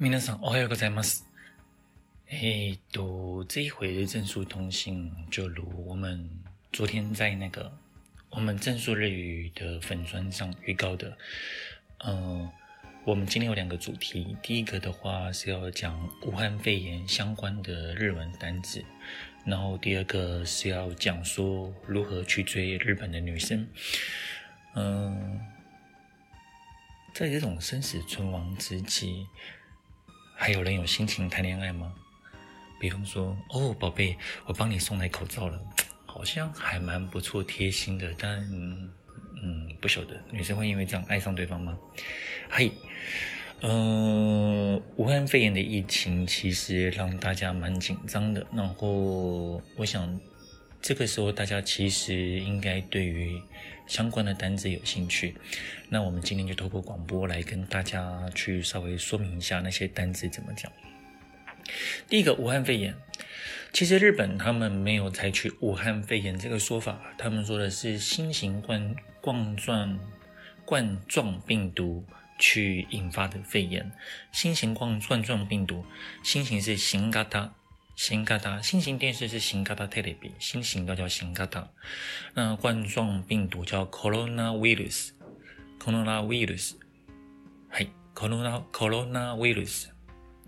皆さんおはようございます。哎，都这一回的正数通信，就如我们昨天在那个我们正数日语的粉专上预告的，嗯、呃，我们今天有两个主题，第一个的话是要讲武汉肺炎相关的日文单字，然后第二个是要讲说如何去追日本的女生，嗯、呃，在这种生死存亡之际。 还有人有心情谈恋爱吗？比方说，哦，宝贝，我帮你送来口罩了，好像还蛮不错，贴心的。但嗯，不晓得女生会因为这样爱上对方吗？嘿，嗯、武汉肺炎的疫情其实让大家蛮紧张的。然后，我想这个时候大家其实应该对于相关的单子有兴趣，那我们今天就透过广播来跟大家去稍微说明一下那些单子怎么讲。第一个，武汉肺炎，其实日本他们没有采取武汉肺炎这个说法，他们说的是新型冠冠状冠状病毒去引发的肺炎。新型冠冠状病毒，新型是新型新型新型电视是新型テレビ，新型都叫新型。那冠状病毒叫 coronavirus，coronavirus，嗨，corona coronavirus，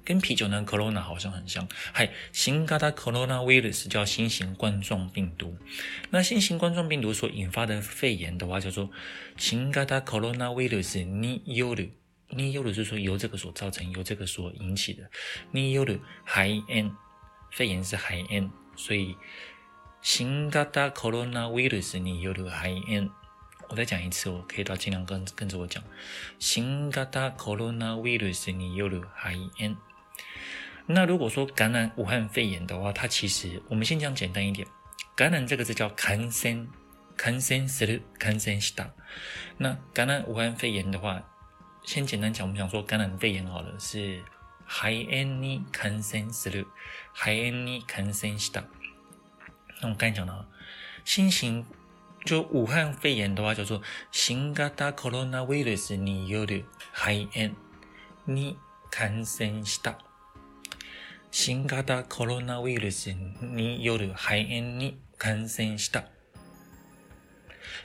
跟啤酒呢 corona 好像很像。嗨，新型 coronavirus 叫新型冠状病毒。那新型冠状病毒所引发的肺炎的话，叫做新型 coronavirus による，による就是说由这个所造成，由这个所引起的。による肺炎。 肺炎是肺炎，所以新型コロナウイルスによる肺炎。我再讲一次，我可以到尽量跟跟着我讲。新型コロナウイルスによる肺炎。那如果说感染武汉肺炎的话，它其实我们先讲简单一点。感染这个字叫感染，感染する，感染した。那感染武汉肺炎的话，先简单讲，我们讲说感染肺炎好了是。 肺炎に感染する，肺炎に感染した。那我刚才讲到，新型就武汉肺炎的话叫做新型コロナウイルスによる肺炎に感染した。新型コロナウイルスによる肺炎に感染した。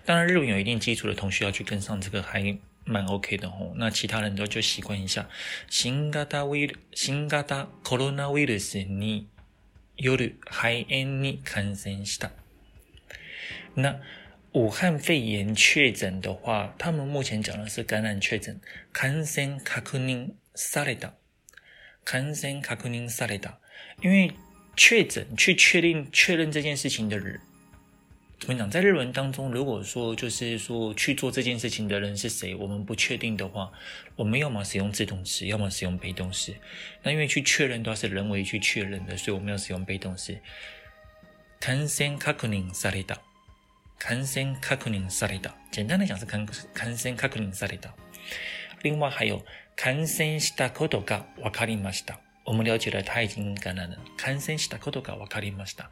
当然，日文有一定基础的同学要去跟上这个还。蛮 OK 的吼，那其他人都就习惯一下。新型ウイル新型コロナウイルスによる肺炎に感染した。那武汉肺炎确诊的话，他们目前讲的是感染确诊，感染确认された，感染确认された。因为确诊去确定确认这件事情的人。 怎么讲？在日文当中，如果说就是说去做这件事情的人是谁，我们不确定的话，我们要么使用自动词，要么使用被动词。那因为去确认都要是人为去确认的，所以我们要使用被动词。感染确认された，感染确认された。简单的讲是感感染确认された。另外还有感染したことが分かりました。 我们了解了他已经感染了。感染したことが分かりました。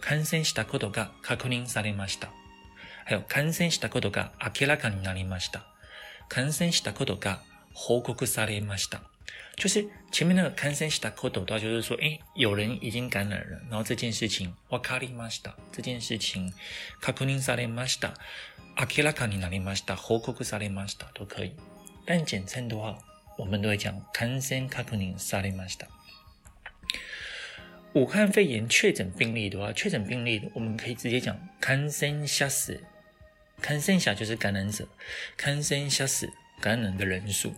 感染したことが确认されました。还有感染したことが明らかになりました。感染したことが报告されました。就是前面那个感染したこと的话，就是说，诶，有人已经感染了，然后这件事情分かりました。这件事情确认されました。明らかになりました。报告されました都可以。但简称的话，我们都会讲感染确认されました。武汉肺炎确诊病例的话，确诊病例我们可以直接讲感染者数，感染者就是感染者，感染者数感染的人数。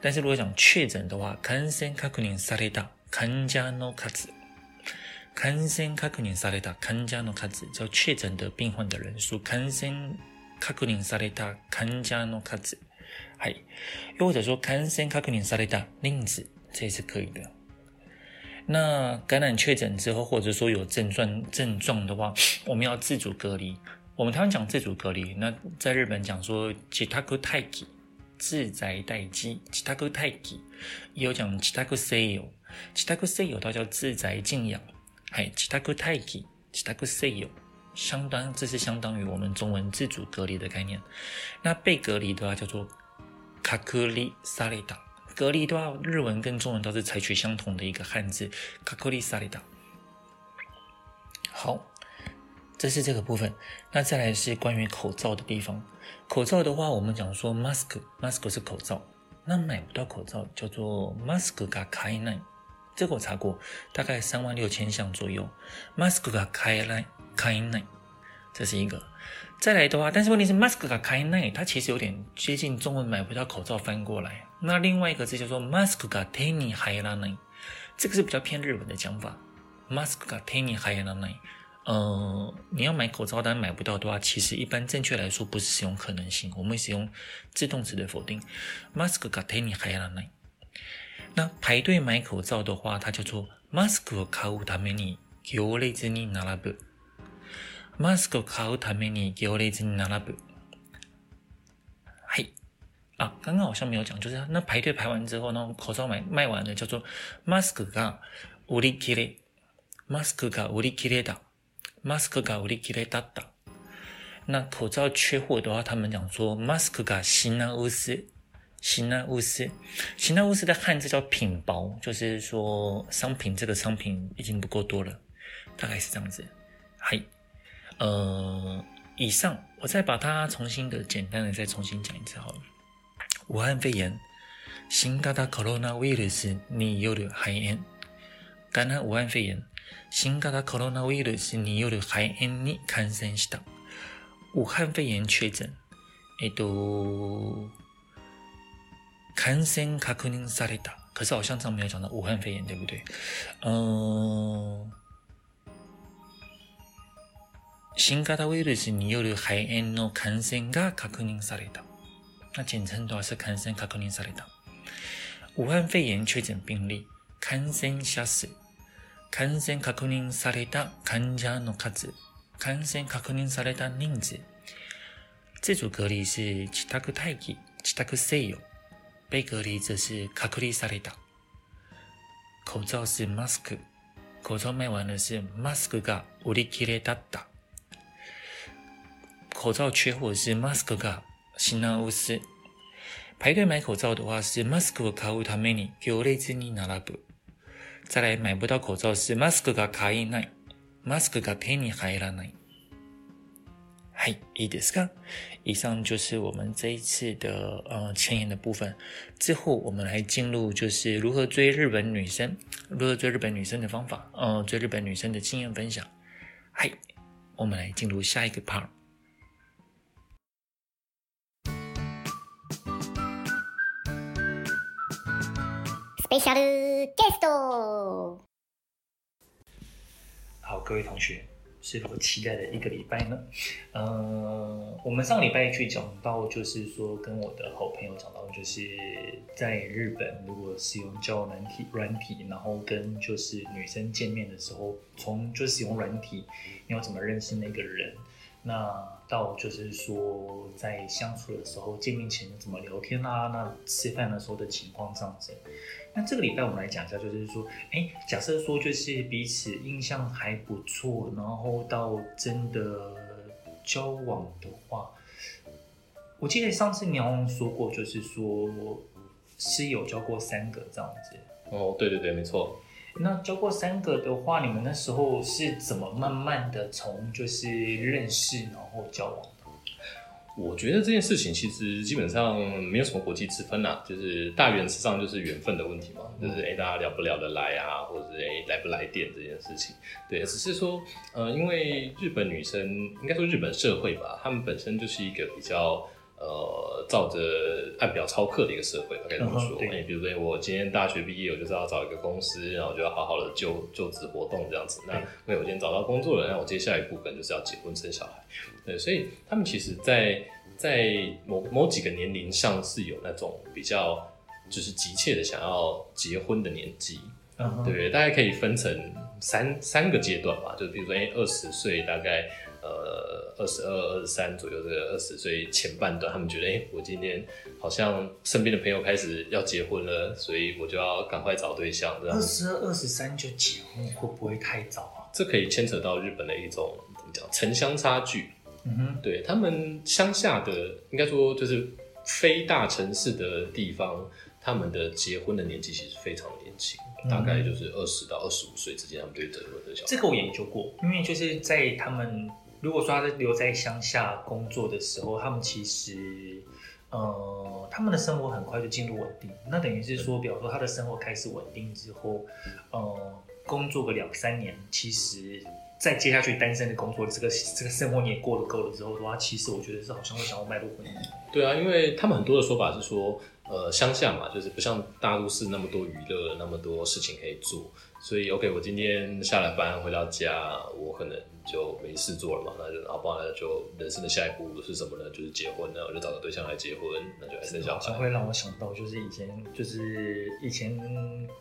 但是如果讲确诊的话，感染确认された患者の数，感染确认された患者の数叫确诊的病患的人数，感染确认された患者の数。 嗨，又或者说感染确认された人数，这也是可以的。 那感染确诊之后，或者说有症状症状的话，我们要自主隔离。我们台湾讲自主隔离，那在日本讲说自宅待机，自宅待机，自宅待机，也有讲自宅疗养，自宅疗养它叫自宅静养，嗨，自宅待机，自宅疗养，相当这是相当于我们中文自主隔离的概念。那被隔离的话叫做隔离された。 隔离的话，日文跟中文都是采取相同的一个汉字，隔离された。好，这是这个部分。那再来是关于口罩的地方。口罩的话，我们讲说 mask，mask 是口罩。那买不到口罩叫做 mask が买えない。这个我查过，大概三万六千项左右。mask が买えない，买えない，这是一个。再来的话，但是问题是 mask が买えない，它其实有点接近中文买不到口罩翻过来。 那另外一个字叫做 mask が手に入らない，这个是比较偏日文的讲法。mask が手に入らない，呃，你要买口罩但买不到的话，其实一般正确来说不是使用可能性，我们会使用自动词的否定。mask が手に入らない。那排队买口罩的话，它叫做マスクを买うために行列に并ぶ。マスクを买うために行列に并ぶ。はい。 啊，刚刚好像没有讲，就是那排队排完之后，呢，口罩买卖完了，叫做マスクが売り切れ，マスクが売り切れだ，マスクが売り切れだった。那口罩缺货的话，他们讲说マスクが品薄，品薄，品薄的汉字叫品薄，就是说商品这个商品已经不够多了，大概是这样子。嗨，呃，以上我再把它重新的简单的再重新讲一次好了。 武汉肺炎，新型コロナウイルスによる肺炎。感染武汉肺炎，新型コロナウイルスによる肺炎に感染した。武汉肺炎确诊。えっと，感染确认された。可是好像上面有讲到武汉肺炎，对不对？嗯，新型ウイルスによる肺炎の感染が确认された。那简称都是感染确认された。武汉肺炎确诊病例、感染者数、感染确认された患者の数、感染确认された人数。自主隔离是自宅待机、自宅疗养。被隔离则是隔离された。口罩是 mask，口罩卖完了是 mask が売り切れだった。口罩缺货是 mask が 品薄。排队买口罩的话是マスクを买うために行列に并ぶ。再来买不到口罩是マスクが买えない。マスクが手に入らない。はい、いいですか？以上就是我们这一次的呃前言的部分。之后我们来进入就是如何追日本女生，如何追日本女生的方法，呃，追日本女生的经验分享。嗨，我们来进入下一个 part。 Special guest，好，各位同学，是否期待的一个礼拜呢？嗯、我们上礼拜去讲到，就是说跟我的好朋友讲到，就是在日本如果使用交友软体，软体，然后跟就是女生见面的时候，从就使用软体，你要怎么认识那个人？那到就是说在相处的时候，见面前怎么聊天啊？那吃饭的时候的情况这样子。那这个礼拜我们来讲一下，就是说，哎，假设说就是彼此印象还不错，然后到真的交往的话，我记得上次你好像说过，就是说是有交过三个这样子。哦，对对对，没错。那交过三个的话，你们那时候是怎么慢慢的从就是认识然后交往的？我觉得这件事情其实基本上没有什么国际之分呐，就是大原则上就是缘分的问题嘛，就是哎大家聊不聊得来啊，或者是哎来不来电这件事情。对，只是说呃，因为日本女生应该说日本社会吧，她们本身就是一个比较呃照着按表操课的一个社会，该这么说。嗯、你比如说，我今天大学毕业，我就是要找一个公司，然后就要好好的就就职活动这样子。那因为我今天找到工作了，那我接下来一步可能就是要结婚生小孩。对，所以他们其实在，在在某某几个年龄上是有那种比较就是急切的想要结婚的年纪。嗯，对，大概可以分成三三个阶段吧，就比如说，哎，二十岁大概。呃，二十二、二十三左右，这个二十岁前半段，他们觉得，哎、欸，我今天好像身边的朋友开始要结婚了，所以我就要赶快找对象。二十二、二十三就结婚，会不会太早啊？这可以牵扯到日本的一种怎么讲城乡差距。嗯哼，对他们乡下的，应该说就是非大城市的地方，他们的结婚的年纪其实非常年轻，嗯、大概就是二十到二十五岁之间，他们对结婚的小。这个我研究过，因为就是在他们。如果说他是留在乡下工作的时候，他们其实，呃，他们的生活很快就进入稳定。那等于是说，比方说他的生活开始稳定之后，呃，工作个两三年，其实再接下去单身的工作，这个这个生活你也过得够了之后的话，其实我觉得是好像会想要迈入婚姻。对啊，因为他们很多的说法是说，呃，乡下嘛，就是不像大都市那么多娱乐，那么多事情可以做。所以，OK，我今天下了班回到家，我可能就没事做了嘛，那就然后，不然就人生的下一步是什么呢？就是结婚，那我就找个对象来结婚，那就来生小孩。会让我想到，就是以前，就是以前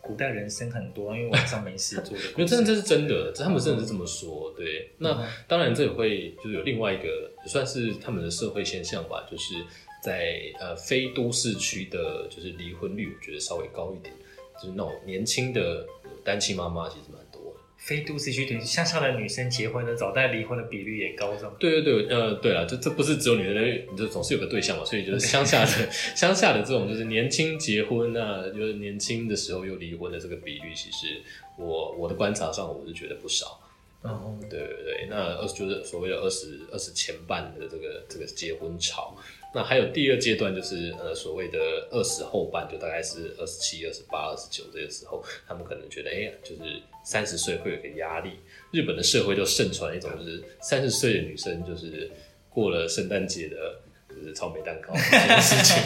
古代人生很多，因为晚上没事做的。因为真的这是真的，这他们真的是这么说。对，那当然这也会就是有另外一个，也算是他们的社会现象吧，就是在呃非都市区的，就是离婚率我觉得稍微高一点，就是那种年轻的。单亲妈妈其实蛮多的，非都市区对乡下的女生结婚的早，但离婚的比率也高，是吗。对对对，呃，对了，这这不是只有女人，你就总是有个对象嘛，所以就是乡下的乡下的这种就是年轻结婚啊，就是年轻的时候又离婚的这个比率，其实我我的观察上我是觉得不少。嗯，对对对，那二就是所谓的二十二十前半的这个这个结婚潮。那还有第二阶段，就是呃所谓的二十后半，就大概是二十七、二十八、二十九这个时候，他们可能觉得，哎、欸、呀，就是三十岁会有个压力。日本的社会就盛传一种，就是 三十岁的女生就是过了圣诞节的，就是草莓蛋糕这件事情，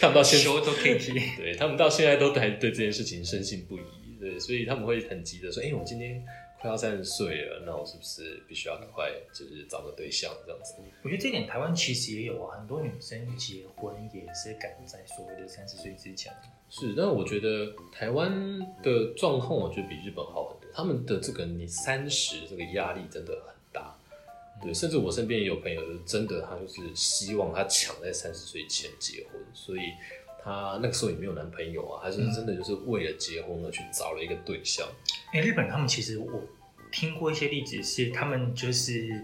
他们到现在都可以对他们到现在都还对这件事情深信不疑，对，所以他们会很急的说，哎、欸，我今天。快要三十岁了，那我是不是必须要赶快就是找个对象这样子？我觉得这点台湾其实也有啊，很多女生结婚也是赶在所谓的三十岁之前。是，但我觉得台湾的状况，我觉得比日本好很多。他们的这个你三十这个压力真的很大，对，甚至我身边也有朋友，就真的他就是希望他抢在三十岁前结婚，所以他那个时候也没有男朋友啊，还是真的就是为了结婚而去找了一个对象。哎、欸，日本他们其实我听过一些例子，是他们就是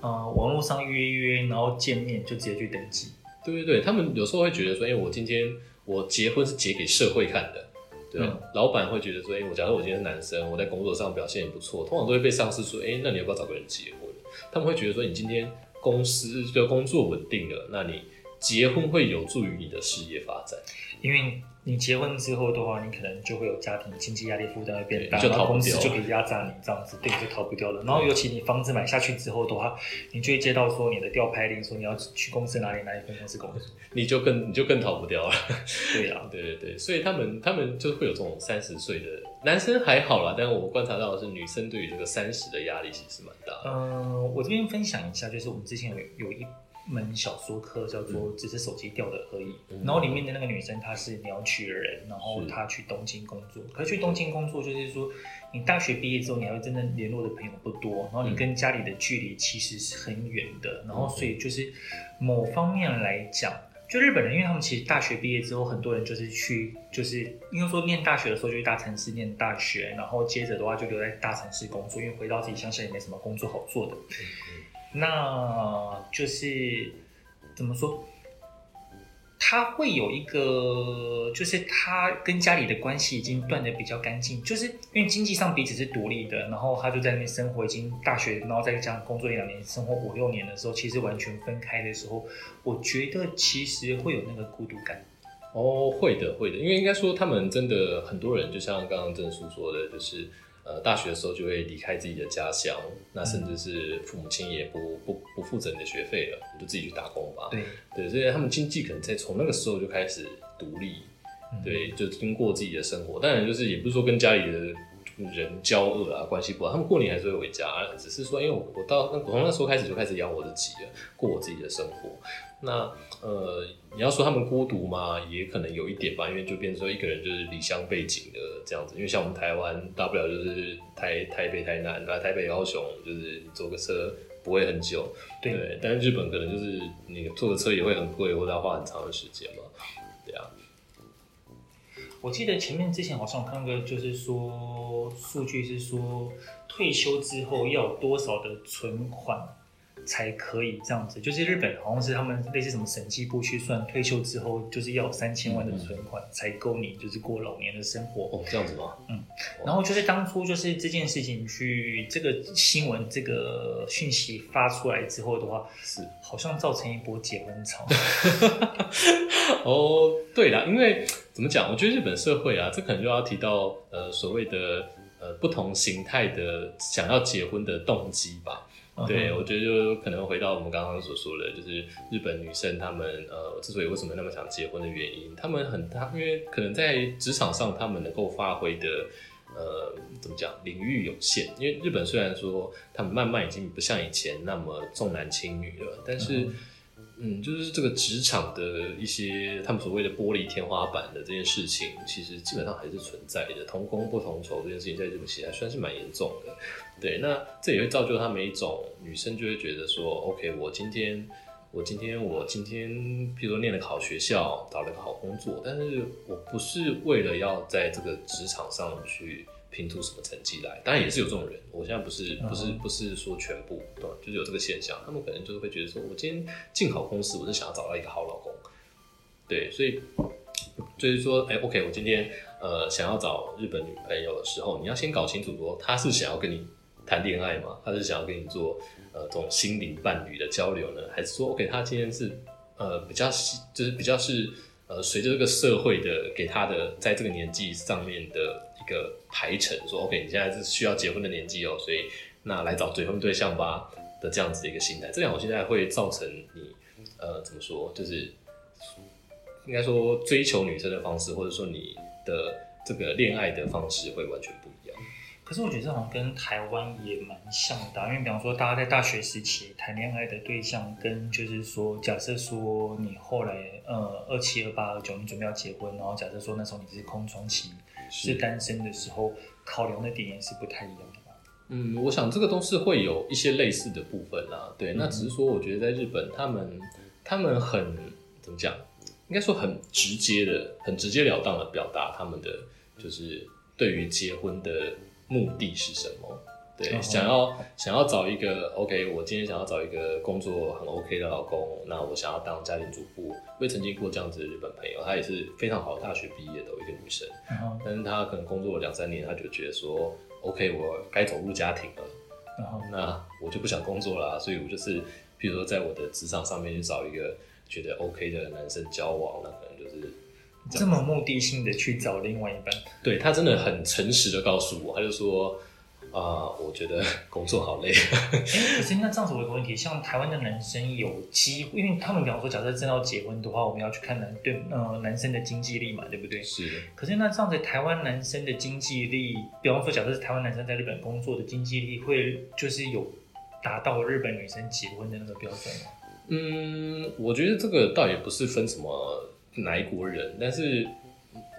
呃网络上约约，然后见面就直接去登记。对对对，他们有时候会觉得说，哎、欸，我今天我结婚是结给社会看的，对、嗯、老板会觉得说，哎、欸，我假如我今天是男生，我在工作上表现也不错，通常都会被上司说，哎、欸，那你要不要找个人结婚？他们会觉得说，你今天公司的工作稳定了，那你结婚会有助于你的事业发展，因为。你结婚之后的话，你可能就会有家庭经济压力负担会变大，然后公司就可以压榨你这样子，对，就逃不掉了。然后尤其你房子买下去之后的话，你就会接到说你的调派令，说你要去公司哪里哪里分公司工作，你就更你就更逃不掉了。对呀、啊，对对对，所以他们他们就会有这种三十岁的男生还好啦，但是我观察到的是女生对于这个三十的压力其实蛮大的。嗯、呃，我这边分享一下，就是我们之前有有一。门小说课叫做《只是手机掉的而已》，嗯，然后里面的那个女生她是鸟取的人，然后她去东京工作。可是去东京工作就是说，你大学毕业之后，你还会真正联络的朋友不多，然后你跟家里的距离其实是很远的，然后所以就是某方面来讲，就日本人，因为他们其实大学毕业之后，很多人就是去，就是应该说念大学的时候就去大城市念大学，然后接着的话就留在大城市工作，因为回到自己乡下也没什么工作好做的。那就是怎么说？他会有一个，就是他跟家里的关系已经断得比较干净，就是因为经济上彼此是独立的，然后他就在那边生活，已经大学，然后再加上工作一两年，生活五六年的时候，其实完全分开的时候，我觉得其实会有那个孤独感。哦，会的，会的，因为应该说他们真的很多人，就像刚刚郑叔说的，就是。呃大学的时候就会离开自己的家乡，那甚至是父母亲也不不不负责你的学费了，你就自己去打工吧。对对，所以他们经济可能在从那个时候就开始独立，嗯、对，就经过自己的生活。当然就是也不是说跟家里的。人交恶啊，关系不好，他们过年还是会回家，只是说，因为我我到那我从那时候开始就开始养我自己了，过我自己的生活。那呃，你要说他们孤独嘛，也可能有一点吧，因为就变成说一个人就是离乡背井的这样子。因为像我们台湾，大不了就是台台北、台南，那台北、高雄，就是坐个车不会很久，对，但是日本可能就是你坐个车也会很贵，或者要花很长的时间嘛，我记得前面之前好像看过，就是说数据是说退休之后要有多少的存款才可以这样子，就是日本好像是他们类似什么审计部去算退休之后就是要有三千万的存款才够你就是过老年的生活哦，这样子吗？嗯，然后就是当初就是这件事情去这个新闻这个讯息发出来之后的话，是好像造成一波结婚潮。哦，对啦，因为。怎么讲？我觉得日本社会啊，这可能就要提到呃所谓的呃不同形态的想要结婚的动机吧。Uh. 对，我觉得就可能回到我们刚刚所说的，就是日本女生她们呃之所以为什么那么想结婚的原因，她们很她因为可能在职场上她们能够发挥的呃怎么讲领域有限。因为日本虽然说他们慢慢已经不像以前那么重男轻女了，但是。嗯，就是这个职场的一些他们所谓的玻璃天花板的这件事情，其实基本上还是存在的。同工不同酬这件事情在日本其实还算是蛮严重的。对，那这也会造就他们一种女生就会觉得说，OK，我今天，我今天，我今天，譬如说念了个好学校，找了个好工作，但是我不是为了要在这个职场上去。拼出什么成绩来？当然也是有这种人。我现在不是不是不是说全部，对，就是有这个现象。他们可能就是会觉得说，我今天进好公司，我是想要找到一个好老公。对，所以就是说，哎、欸，OK，我今天呃想要找日本女朋友的时候，你要先搞清楚说，他是想要跟你谈恋爱吗？他是想要跟你做呃这种心灵伴侣的交流呢，还是说，OK，他今天是呃比较就是比较是呃随着这个社会的给他的在这个年纪上面的。个排程说，OK，你现在是需要结婚的年纪哦，所以那来找结婚对象吧的这样子的一个心态，这样我现在会造成你呃怎么说，就是应该说追求女生的方式，或者说你的这个恋爱的方式会完全不一样。可是我觉得这好像跟台湾也蛮像的，因为比方说大家在大学时期谈恋爱的对象，跟就是说假设说你后来呃二七二八二九你准备要结婚，然后假设说那时候你是空窗期。是单身的时候，考量的点也是不太一样的吧？嗯，我想这个都是会有一些类似的部分啦。对，嗯、那只是说，我觉得在日本，他们他们很怎么讲？应该说很直接的、很直截了当的表达他们的就是对于结婚的目的是什么。对，哦、想要想要找一个 OK，我今天想要找一个工作很 OK 的老公，那我想要当家庭主妇。我也曾经过这样子的日本朋友，她也是非常好，大学毕业的一个女生，嗯、但是她可能工作了两三年，她就觉得说 OK，我该走入家庭了，然后那我就不想工作了，所以我就是，比如说在我的职场上面去找一个觉得 OK 的男生交往，那可能就是这，这么目的性的去找另外一半。对，他真的很诚实的告诉我，他就说。啊、uh，我觉得 工作好累。可是那这样子我有个问题，像台湾的男生有机会，因为他们比方说，假设真要结婚的话，我们要去看男对呃男生的经济力嘛，对不对？是。可是那这样子，台湾男生的经济力，比方说，假设是台湾男生在日本工作的经济力，会就是有达到日本女生结婚的那个标准吗？嗯，我觉得这个倒也不是分什么哪一国人，但是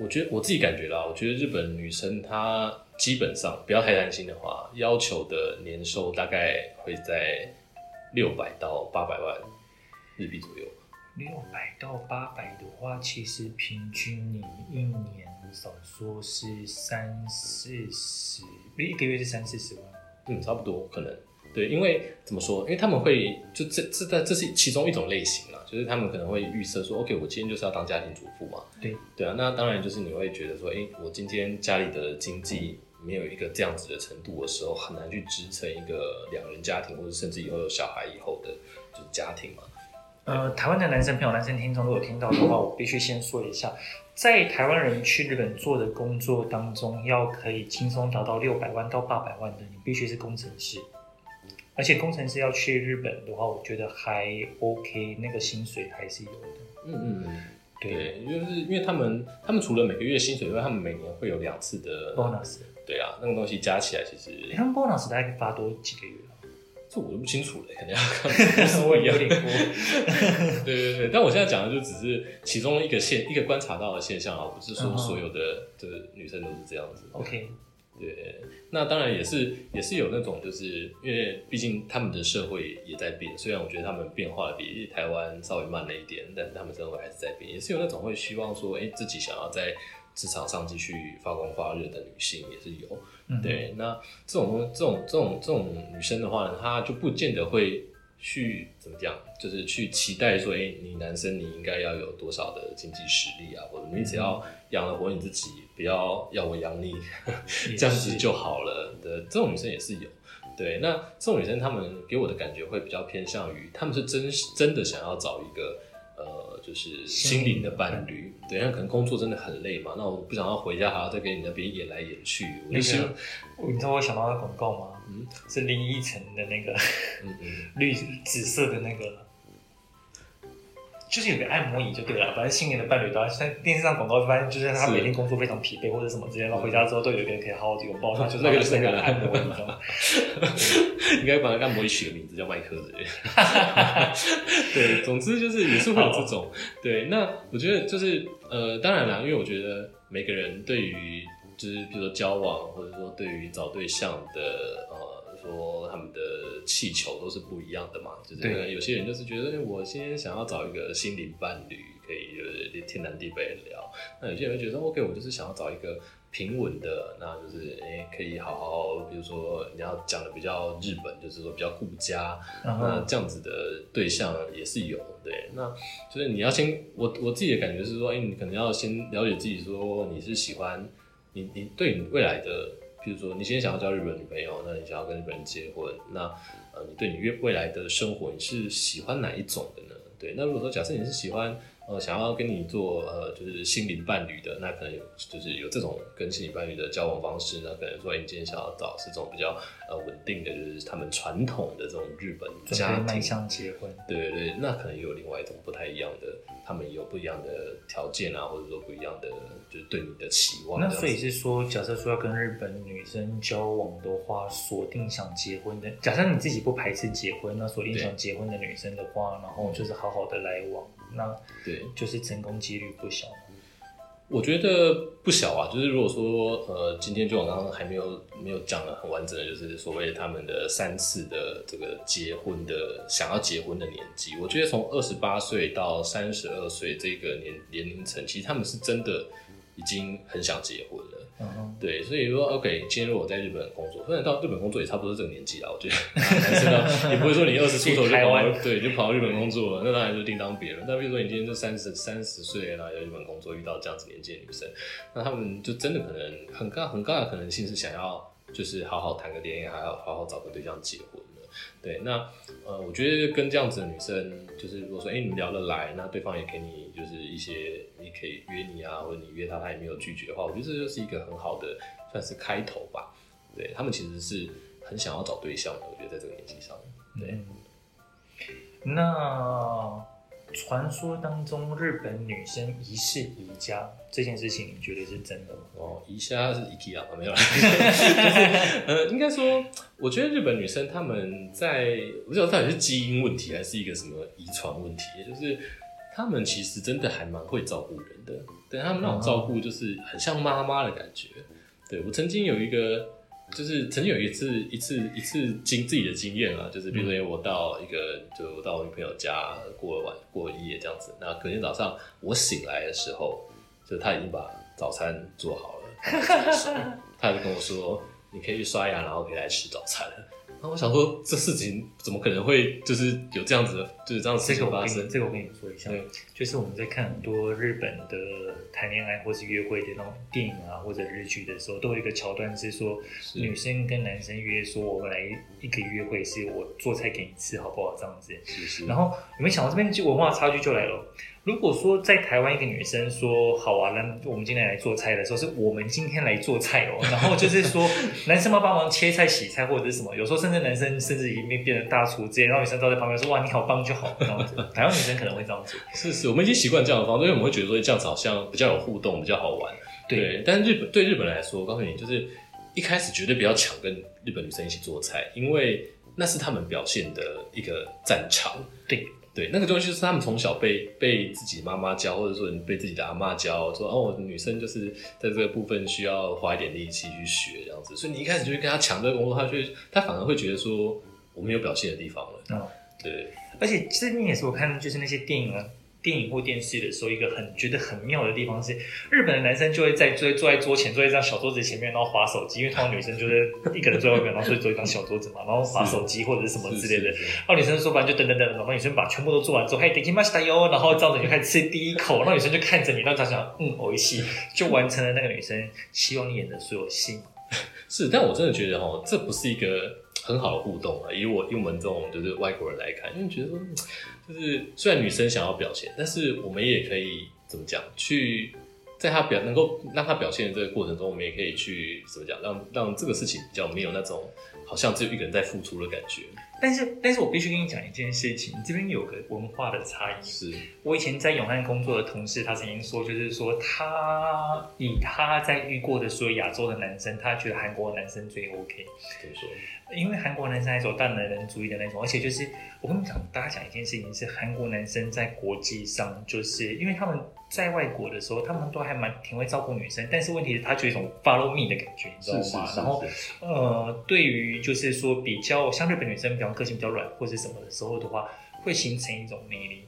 我觉得我自己感觉啦，我觉得日本女生她。基本上不要太担心的话，要求的年收大概会在六百到八百万日币左右。六百到八百的话，其实平均你一年少说是三四十，一个月是三四十万。嗯，差不多可能。对，因为怎么说？因为他们会就这这这这是其中一种类型啦，就是他们可能会预设说，OK，我今天就是要当家庭主妇嘛。对对啊，那当然就是你会觉得说，哎、欸，我今天家里的经济。没有一个这样子的程度的时候，很难去支撑一个两人家庭，或者甚至以后有小孩以后的就是家庭嘛。呃，台湾的男生朋友、男生听众如果听到的话，我必须先说一下，在台湾人去日本做的工作当中，要可以轻松达到六百万到八百万的，你必须是工程师。而且工程师要去日本的话，我觉得还 OK，那个薪水还是有的。嗯嗯嗯，对，就是因为他们，他们除了每个月薪水以外，他们每年会有两次的 bonus。对啊，那个东西加起来其实，他们 bonus 大概可以发多几个月？这我都不清楚了，肯定要 看。有点多。对对对，但我现在讲的就只是其中一个现一个观察到的现象啊，不是说所有的这个女生都是这样子。OK，对，那当然也是也是有那种，就是因为毕竟他们的社会也在变，虽然我觉得他们变化比台湾稍微慢了一点，但是他们生活还是在变，也是有那种会希望说，哎，自己想要在职场上继续发光发热的女性也是有。对，那这种这种这种这种女生的话呢，她就不见得会去怎么讲，就是去期待说，哎、欸，你男生你应该要有多少的经济实力啊，或者你只要养得活你自己，不要要我养你，这样子就好了的。这种女生也是有。对，那这种女生她们给我的感觉会比较偏向于，她们是真真的想要找一个。呃，就是心灵的伴侣，对，那可能工作真的很累嘛，那我不想要回家还要再给你那边演来演去。我就是，你知道我想到的广告吗？嗯，是林依晨的那个，嗯嗯，绿紫色的那个。就是有个按摩椅就对了，反正新年的伴侣都要在电视上广告，发现就是他每天工作非常疲惫或者什么之类，然后回家之后都有一个人可以好好的拥抱他，就是那个是那个按摩椅，应该把那个按摩椅取个名字叫麦克之类的。对，总之就是也是会有这种。对，那我觉得就是呃，当然啦，因为我觉得每个人对于就是比如说交往或者说对于找对象的呃。说他们的气球都是不一样的嘛，就是有些人就是觉得，我先想要找一个心灵伴侣，可以就是天南地北聊。那有些人觉得，OK，我就是想要找一个平稳的，那就是哎、欸，可以好好，比如说你要讲的比较日本，就是说比较顾家，那这样子的对象也是有。对，那就是你要先，我我自己的感觉是说，哎、欸，你可能要先了解自己，说你是喜欢你你对你未来的。比如说，你现在想要交日本女朋友，那你想要跟日本人结婚，那呃，你对你未未来的生活，你是喜欢哪一种的呢？对，那如果说假设你是喜欢。呃，想要跟你做呃，就是心灵伴侣的，那可能有就是有这种跟心灵伴侣的交往方式，那可能说你今天想要找是这种比较呃稳定的，就是他们传统的这种日本家庭迈向结婚，对对对，那可能有另外一种不太一样的，他们有不一样的条件啊，或者说不一样的就是对你的期望。那所以是说，假设说要跟日本女生交往的话，锁定想结婚的，假设你自己不排斥结婚，那锁定想结婚的女生的话，然后就是好好的来往。那对，就是成功几率不小。我觉得不小啊，就是如果说呃，今天就我刚刚还没有没有讲的很完整的，就是所谓他们的三次的这个结婚的想要结婚的年纪，我觉得从二十八岁到三十二岁这个年年龄层，其实他们是真的已经很想结婚了。对，所以说，OK，今天如果我在日本工作，虽然到日本工作也差不多这个年纪了，我觉得男生呢，也不会说你二十出头就跑，对，就跑到日本工作了，那当然就另当别论。但比如说你今天就三十三十岁了，在日本工作遇到这样子年纪的女生，那他们就真的可能很高很高的可能性是想要就是好好谈个恋爱，还要好好找个对象结婚。对，那呃，我觉得跟这样子的女生，就是如果说，哎、欸，你聊得来，那对方也给你就是一些，你可以约你啊，或者你约他，他也没有拒绝的话，我觉得这就是一个很好的算是开头吧。对，他们其实是很想要找对象的，我觉得在这个年纪上，对。嗯、那。传说当中，日本女生疑似宜家这件事情，你觉得是真的吗？哦，宜家是 IKEA 啊，没有啦。就是呃，应该说，我觉得日本女生她们在，我不知道到底是基因问题还是一个什么遗传问题，就是她们其实真的还蛮会照顾人的，对，她们那种照顾就是很像妈妈的感觉。对，我曾经有一个。就是曾经有一次一次一次经自己的经验啊，就是比如说我到一个，嗯、就我到我女朋友家过了晚过了一夜这样子，那隔天早上我醒来的时候，就他已经把早餐做好了，他就跟我说，你可以去刷牙，然后可以来吃早餐。那我想说，这事情怎么可能会就是有这样子的，就是这样子事情发生？这个我跟你说一下，就是我们在看很多日本的谈恋爱或是约会的那种电影啊，或者日剧的时候，都有一个桥段是说，女生跟男生约说，我们来一个约会，是我做菜给你吃，好不好？这样子。是是。然后有没有想到这边就文化差距就来了？如果说在台湾一个女生说好啊，那我们今天来做菜的时候，是我们今天来做菜哦，然后就是说男生要帮忙切菜、洗菜或者是什么，有时候甚至男生甚至已经变成大厨，直接让女生坐在旁边说哇你好棒就好这样子。台湾女生可能会这样子，是是，我们已经习惯这样的方式，因为我们会觉得说这样子好像比较有互动，比较好玩。对，对但是日本对日本人来说，我告诉你，就是一开始绝对不要抢跟日本女生一起做菜，因为那是他们表现的一个战场。对。对，那个东西就是他们从小被被自己妈妈教，或者说被自己的阿妈教，说哦，女生就是在这个部分需要花一点力气去学这样子，所以你一开始就去跟他抢这个工作，他就他反而会觉得说我没有表现的地方了。嗯，对，而且这边也是我看就是那些电影啊。电影或电视的时候，一个很觉得很妙的地方是，日本的男生就会在坐坐在桌前，坐在一张小桌子前面，然后滑手机，因为通常女生就是一个人坐在外面，然后所以坐一张小桌子嘛，然后滑手机或者是什么之类的。然后女生说完就等等等，然后女生把全部都做完之后，嘿，できましたよ，然后这样子就开始吃第一口，然后女生就看着你，然后他想，嗯，美味しい，就完成了那个女生希望演的所有戏。是，但我真的觉得哦，这不是一个很好的互动啊，以我以我们这种就是外国人来看，因为觉得说。 就是虽然女生想要表现，但是我们也可以怎么讲？去在她表能够让她表现的这个过程中，我们也可以去怎么讲？让让这个事情比较没有那种好像只有一个人在付出的感觉。但是，但是我必须跟你讲一件事情，这边有个文化的差异。是我以前在永汉工作的同事，他曾经说，就是说他以他在遇过的所有亚洲的男生，他觉得韩国的男生最 OK。怎么说？因为韩国男生还是有大男人主义的那种，而且就是我跟你讲，大家讲一件事情是，韩国男生在国际上，就是因为他们在外国的时候，他们都还蛮挺会照顾女生，但是问题是，他就有一种 follow me 的感觉，你知道吗？是是是是然后呃，对于就是说比较像日本女生，比较个性比较软或是什么的时候的话，会形成一种魅力。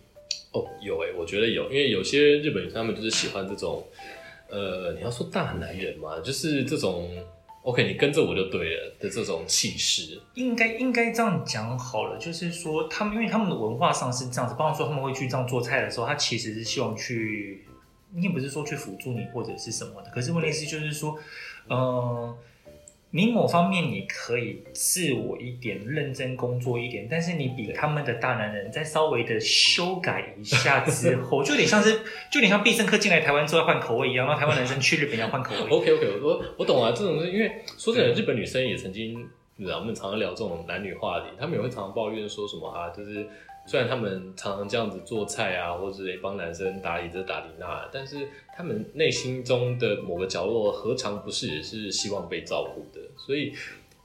哦，有诶，我觉得有，因为有些日本女生他们就是喜欢这种，呃，你要说大男人嘛，就是这种。OK，你跟着我就对了的这种气势，应该应该这样讲好了，就是说他们因为他们的文化上是这样子，包括说他们会去这样做菜的时候，他其实是希望去，你也不是说去辅助你或者是什么的，可是问题是就是说，嗯。呃你某方面你可以自我一点，认真工作一点，但是你比他们的大男人再稍微的修改一下之后，就有点像是，就有点像必胜客进来台湾之后要换口味一样，让台湾男生去日本要换口味。OK OK，我我懂啊，这种是因为说真的，日本女生也曾经，我们常常聊这种男女话题，他们也会常常抱怨说什么啊，就是。虽然他们常常这样子做菜啊，或者帮男生打理这打理那，但是他们内心中的某个角落，何尝不是也是希望被照顾的？所以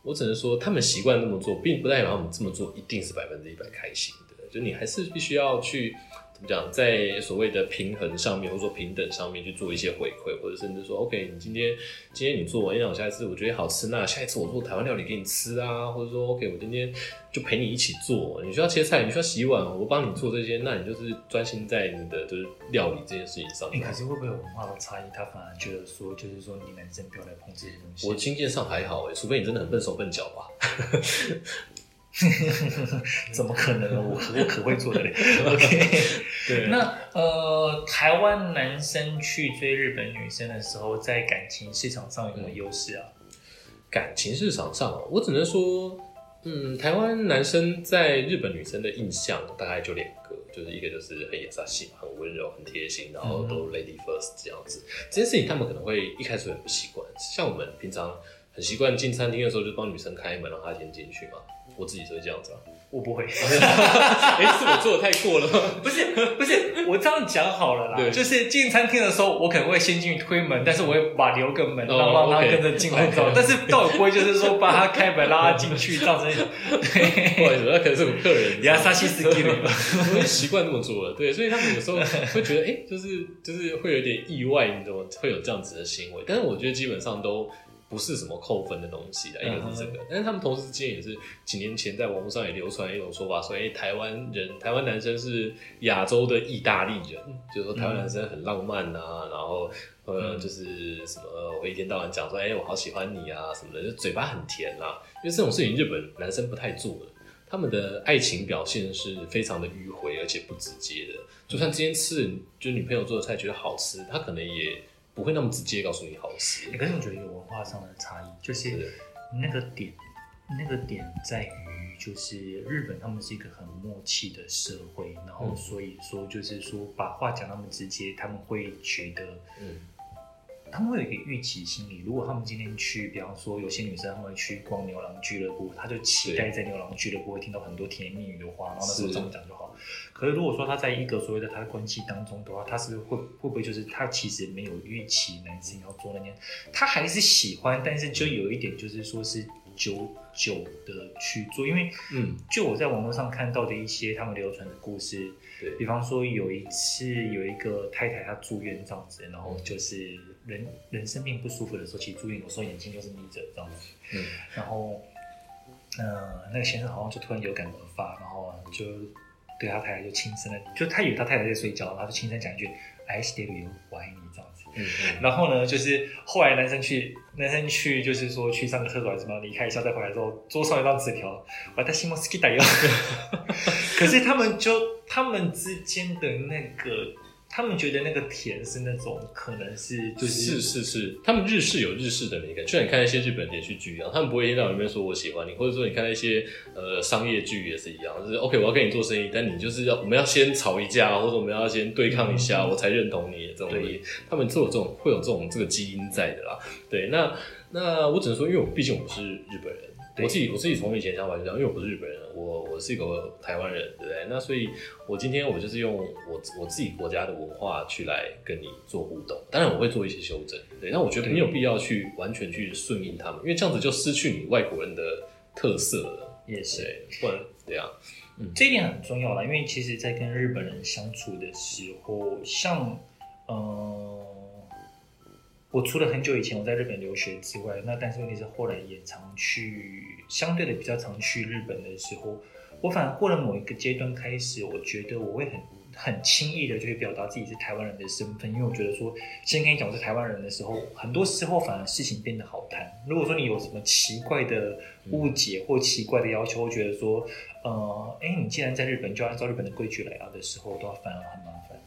我只能说，他们习惯这么做，并不代表他们这么做一定是百分之一百开心的。就你还是必须要去。怎么讲，在所谓的平衡上面，或者说平等上面去做一些回馈，或者甚至说，OK，你今天今天你做，哎，我下一次我觉得好吃，那下一次我做台湾料理给你吃啊，或者说，OK，我今天就陪你一起做，你需要切菜，你需要洗碗，我帮你做这些，那你就是专心在你的就是料理这件事情上面。欸，可是会不会有文化的差异？他反而觉得说，就是说你男生不要来碰这些东西。我经验上还好，哎，除非你真的很笨手笨脚吧。怎么可能呢？我我可会做的嘞。OK，对。那呃，台湾男生去追日本女生的时候，在感情市场上有没有优势啊？感情市场上，我只能说，嗯，台湾男生在日本女生的印象大概就两个，就是一个就是很优しい，很温柔、很贴心，然后都 lady first 这样子。嗯、这件事情他们可能会一开始很不习惯，像我们平常很习惯进餐厅的时候就帮女生开门，让她先进去嘛。我自己是会这样子啊，我不会。哎、欸，是我做的太过了吗？不是，不是，我这样讲好了啦。对，就是进餐厅的时候，我可能会先进去推门，但是我会把留个门，然后让他跟着进来走。但是倒也不会就是说把他开门拉他进去，这样子。对，不好意思，那可能是我客人。亚萨西斯基吧，我习惯这么做了。对，所以他们有时候会觉得，哎、欸，就是就是会有点意外，你知道吗？会有这样子的行为。但是我觉得基本上都。不是什么扣分的东西的，一个是这个，但是他们同时之间也是几年前在网络上也流传一种说法，说哎，台湾人，台湾男生是亚洲的意大利人，就是说台湾男生很浪漫啊，然后呃，就是什么我一天到晚讲说哎，我好喜欢你啊什么的，就嘴巴很甜啊，因为这种事情日本男生不太做的。他们的爱情表现是非常的迂回，而且不直接的。就算今天吃就女朋友做的菜觉得好吃，他可能也不会那么直接告诉你好吃。可是我觉得有文化上的差异，就是那个点，那个点在于，就是日本他们是一个很默契的社会，然后所以说就是说把话讲那么直接，他们会觉得，嗯。他们会有一个预期心理，如果他们今天去，比方说有些女生他们会去逛牛郎俱乐部，他就期待在牛郎俱乐部会听到很多甜言蜜语的话，然后那时候这么讲就好。可是如果说他在一个所谓的他的关系当中的话，他是会会不会就是他其实没有预期男生要做那件，他还是喜欢，但是就有一点就是说是久久的去做，因为嗯，就我在网络上看到的一些他们流传的故事，对，比方说有一次有一个太太她住院这样子，然后就是。人人生病不舒服的时候，其实住院有时候眼睛就是眯着这样子。嗯，然后，呃，那个先生好像就突然有感而发，然后就对他太太就轻声的，就他以为他太太在睡觉，然后就轻声讲一句 “I still love you，我爱你”这样子。嗯，嗯，然后呢，就是后来男生去，男生去就是说去上个厕所还是什么，离开一下再回来之后，桌上一张纸条，我在西莫斯基打哟。可是他们就他们之间的那个。他们觉得那个甜是那种可能是就是是是是，他们日式有日式的美感，就像你看一些日本连续剧一样，他们不会一天到晚里面说我喜欢你，或者说你看一些呃商业剧也是一样，就是 OK 我要跟你做生意，但你就是要我们要先吵一架，或者我们要先对抗一下，嗯、我才认同你这种东西。他们做这种会有这种这个基因在的啦。对，那那我只能说，因为我毕竟我不是日本人。我自己我自己从以前想法就这样，因为我不是日本人，我我是一个台湾人，对不对？那所以，我今天我就是用我我自己国家的文化去来跟你做互动。当然，我会做一些修正，对。那我觉得没有必要去完全去顺应他们，因为这样子就失去你外国人的特色了。也是，不然这样，嗯，这一点很重要啦，因为其实，在跟日本人相处的时候，像，嗯、呃。我除了很久以前我在日本留学之外，那但是问题是后来也常去，相对的比较常去日本的时候，我反而过了某一个阶段开始，我觉得我会很很轻易的就会表达自己是台湾人的身份，因为我觉得说先跟你讲我是台湾人的时候，很多时候反而事情变得好谈。如果说你有什么奇怪的误解或奇怪的要求，我觉得说，呃，哎，你既然在日本，就按照日本的规矩来啊的时候，都要反而很麻烦。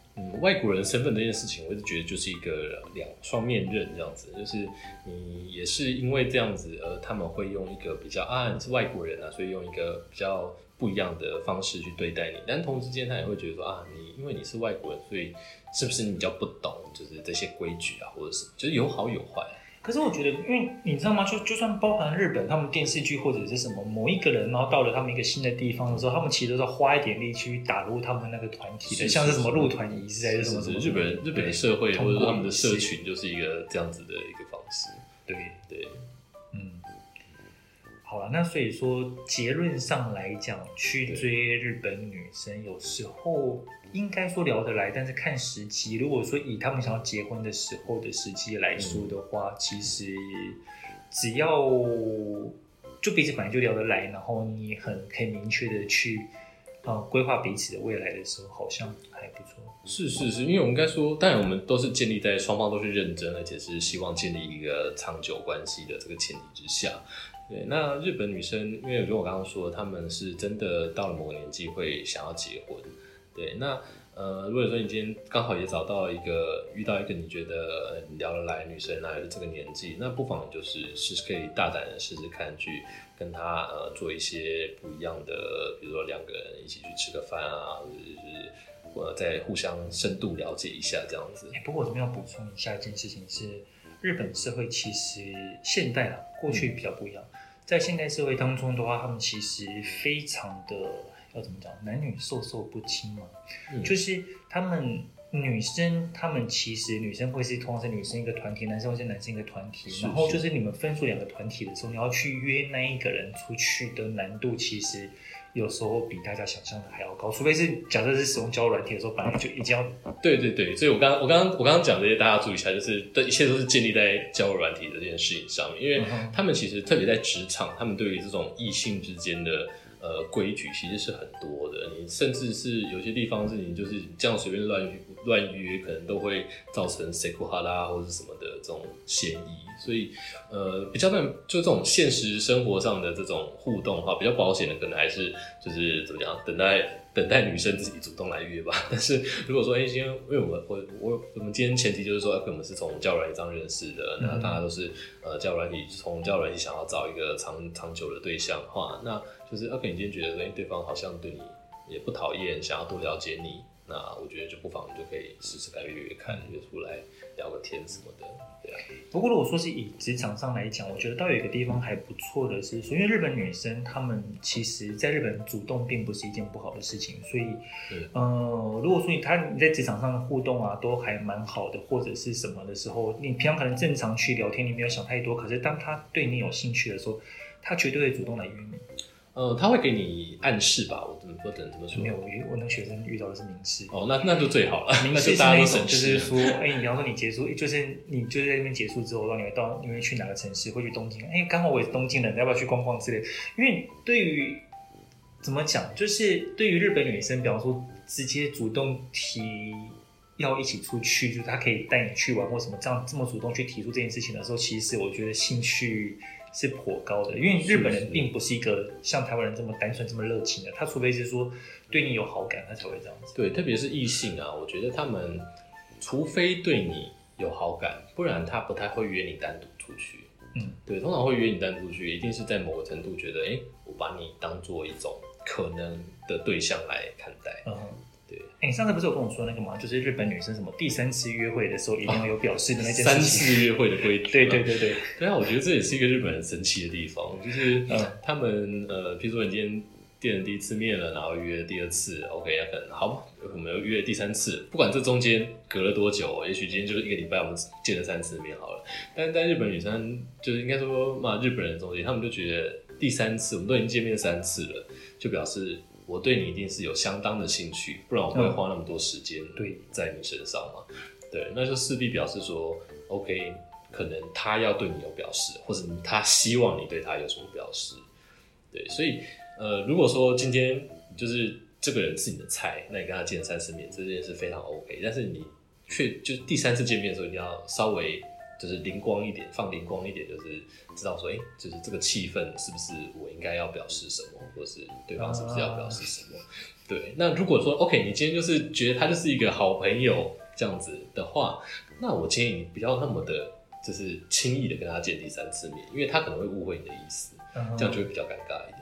外国人身份这件事情，我一直觉得就是一个两双面刃这样子，就是你也是因为这样子，而他们会用一个比较啊，你是外国人啊，所以用一个比较不一样的方式去对待你。但同时间，他也会觉得说啊，你因为你是外国人，所以是不是你比较不懂，就是这些规矩啊，或者什么就是有好有坏。可是我觉得，因为你知道吗？就就算包含日本，他们电视剧或者是什么某一个人，然后到了他们一个新的地方的时候，他们其实都是花一点力去打入他们那个团体的，是是是像是什么入团仪式还是什么什么。日本日本的社会或者他们的社群就是一个这样子的一个方式。对对，嗯。好了，那所以说结论上来讲，去追日本女生有时候。应该说聊得来，但是看时机。如果说以他们想要结婚的时候的时机来说的话，其实只要就彼此本来就聊得来，然后你很可以明确的去呃规划彼此的未来的时候，好像还不错。是是是，因为我们应该说，当然我们都是建立在双方都是认真，而且是希望建立一个长久关系的这个前提之下。对，那日本女生，因为如我刚刚说，他们是真的到了某个年纪会想要结婚。对，那呃，如果说你今天刚好也找到一个遇到一个你觉得聊得来女生，那也是这个年纪，那不妨就是试试可以大胆的试试看，去跟她呃做一些不一样的，比如说两个人一起去吃个饭啊，或者是呃再互相深度了解一下这样子。不过我这边要补充一下一件事情是，日本社会其实现代啊，过去比较不一样，在现代社会当中的话，他们其实非常的。要怎么讲？男女授受不亲嘛，嗯、就是他们女生，他们其实女生会是通常是女生一个团体，男生会是男生一个团体。是是然后就是你们分出两个团体的时候，你要去约那一个人出去的难度，其实有时候比大家想象的还要高，除非是假设是使用交友软体的时候，本来就已经要。对对对，所以我刚我刚刚我刚刚讲这些，大家注意一下，就是这一切都是建立在交友软体的这件事情上面，因为他们其实特别在职场，他们对于这种异性之间的呃规矩其实是很多的，你甚至是有些地方是你就是这样随便乱乱约，可能都会造成セクハラ或者什么的这种嫌疑。所以，呃，比较在就这种现实生活上的这种互动的话，比较保险的可能还是就是怎么讲，等待等待女生自己主动来约吧。但是如果说，哎、欸，今天因为我们我我我们今天前提就是说，我们是从交友软体上认识的，那大家都是呃交友软体从交友软体想要找一个长长久的对象的话，那 就是 OK，你今天觉得说，哎、欸，对方好像对你也不讨厌，想要多了解你，那我觉得就不妨你就可以试试看约约看，约出来聊个天什么的。对啊不过如果说是以职场上来讲，我觉得倒有一个地方还不错的是说，因为日本女生她们其实，在日本主动并不是一件不好的事情，所以，呃，如果说你她你在职场上的互动啊，都还蛮好的，或者是什么的时候，你平常可能正常去聊天，你没有想太多，可是当她对你有兴趣的时候，她绝对会主动来约你。呃，他会给你暗示吧？我怎么不等怎么说？没有，我遇我那个学生遇到的是明示。哦，那那就最好了。明示是那种，就是说，哎、欸，比方说你结束，就是你就是在那边结束之后，然后你会到你会去哪个城市？会去东京？哎、欸，刚好我也是东京人，要不要去逛逛之类？因为对于怎么讲，就是对于日本女生，比方说直接主动提要一起出去，就是她可以带你去玩或什么，这样这么主动去提出这件事情的时候，其实我觉得兴趣。是颇高的，因为日本人并不是一个像台湾人这么单纯、这么热情的。他除非是说对你有好感，他才会这样子。对，特别是异性啊，我觉得他们除非对你有好感，不然他不太会约你单独出去。嗯，对，通常会约你单独出去，一定是在某个程度觉得，哎、欸，我把你当做一种可能的对象来看待。嗯。哎、欸，你上次不是有跟我说那个吗？就是日本女生什么第三次约会的时候一定要有表示的那件事情。三次约会的规矩。对对对对。对啊，我觉得这也是一个日本人神奇的地方，就是他们呃，譬如说你今天见了第一次面了，然后约第二次，OK，那可能好，我们又约第三次，不管这中间隔了多久，也许今天就是一个礼拜，我们见了三次面好了。但是在日本女生就是应该说嘛，日本人中间，他们就觉得第三次我们都已经见面三次了，就表示。我对你一定是有相当的兴趣，不然我不会花那么多时间对在你身上嘛。对，那就势必表示说，OK，可能他要对你有表示，或者他希望你对他有什么表示。对，所以呃，如果说今天就是这个人是你的菜，那你跟他见三次面，这件事非常 OK。但是你却就是第三次见面的时候，你要稍微。就是灵光一点，放灵光一点，就是知道说，哎、欸，就是这个气氛是不是我应该要表示什么，或是对方是不是要表示什么？啊、对。那如果说，OK，你今天就是觉得他就是一个好朋友这样子的话，那我建议你不要那么的，就是轻易的跟他见第三次面，因为他可能会误会你的意思，这样就会比较尴尬一点。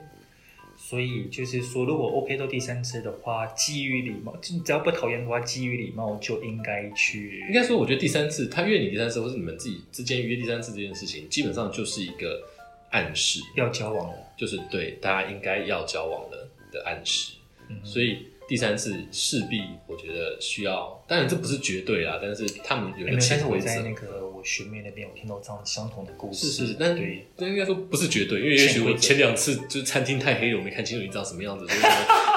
所以就是说，如果 OK 到第三次的话，基于礼貌，就只要不讨厌的话，基于礼貌就应该去。应该说，我觉得第三次他约你第三次，或是你们自己之间约第三次这件事情，基本上就是一个暗示，要交往了，就是对大家应该要交往了的暗示。嗯、所以第三次势必，我觉得需要，当然这不是绝对啦，但是他们有一个潜规则。学妹那边我听到这样相同的故事，是是，但对，这应该说不是绝对，因为也许我前两次就是餐厅太黑了，我没看清楚你长什么样子，所以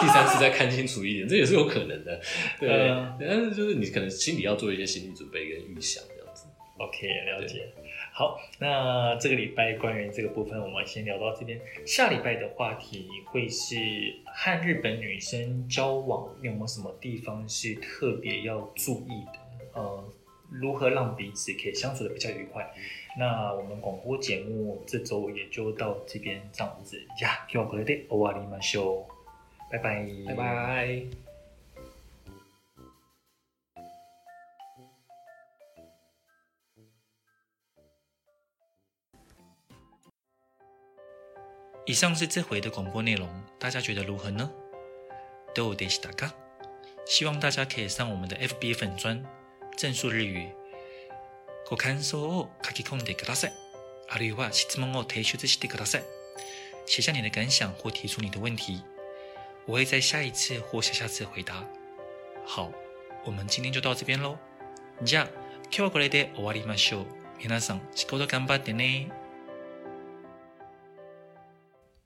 第三次再看清楚一点，这也是有可能的。对，呃、但是就是你可能心里要做一些心理准备跟预想这样子。OK，了解。好，那这个礼拜关于这个部分，我们先聊到这边。下礼拜的话题会是和日本女生交往有没有什么地方是特别要注意的？呃。如何让彼此可以相处的比较愉快？那我们广播节目这周也就到这边这样子呀。今日はこれで终わりましょう。拜拜，拜拜。 以上是这回的广播内容，大家觉得如何呢？どうでしたか？希望大家可以上我们的 FB 粉专。正数日语，ご感想を书き込んでください。あるいは质问を提出してください。写下你的感想或提出你的问题，我会在下一次或下下次回答。好，我们今天就到这边喽。じゃあ、今日はこれで终わりましょう。皆さん、仕事顽张ってね。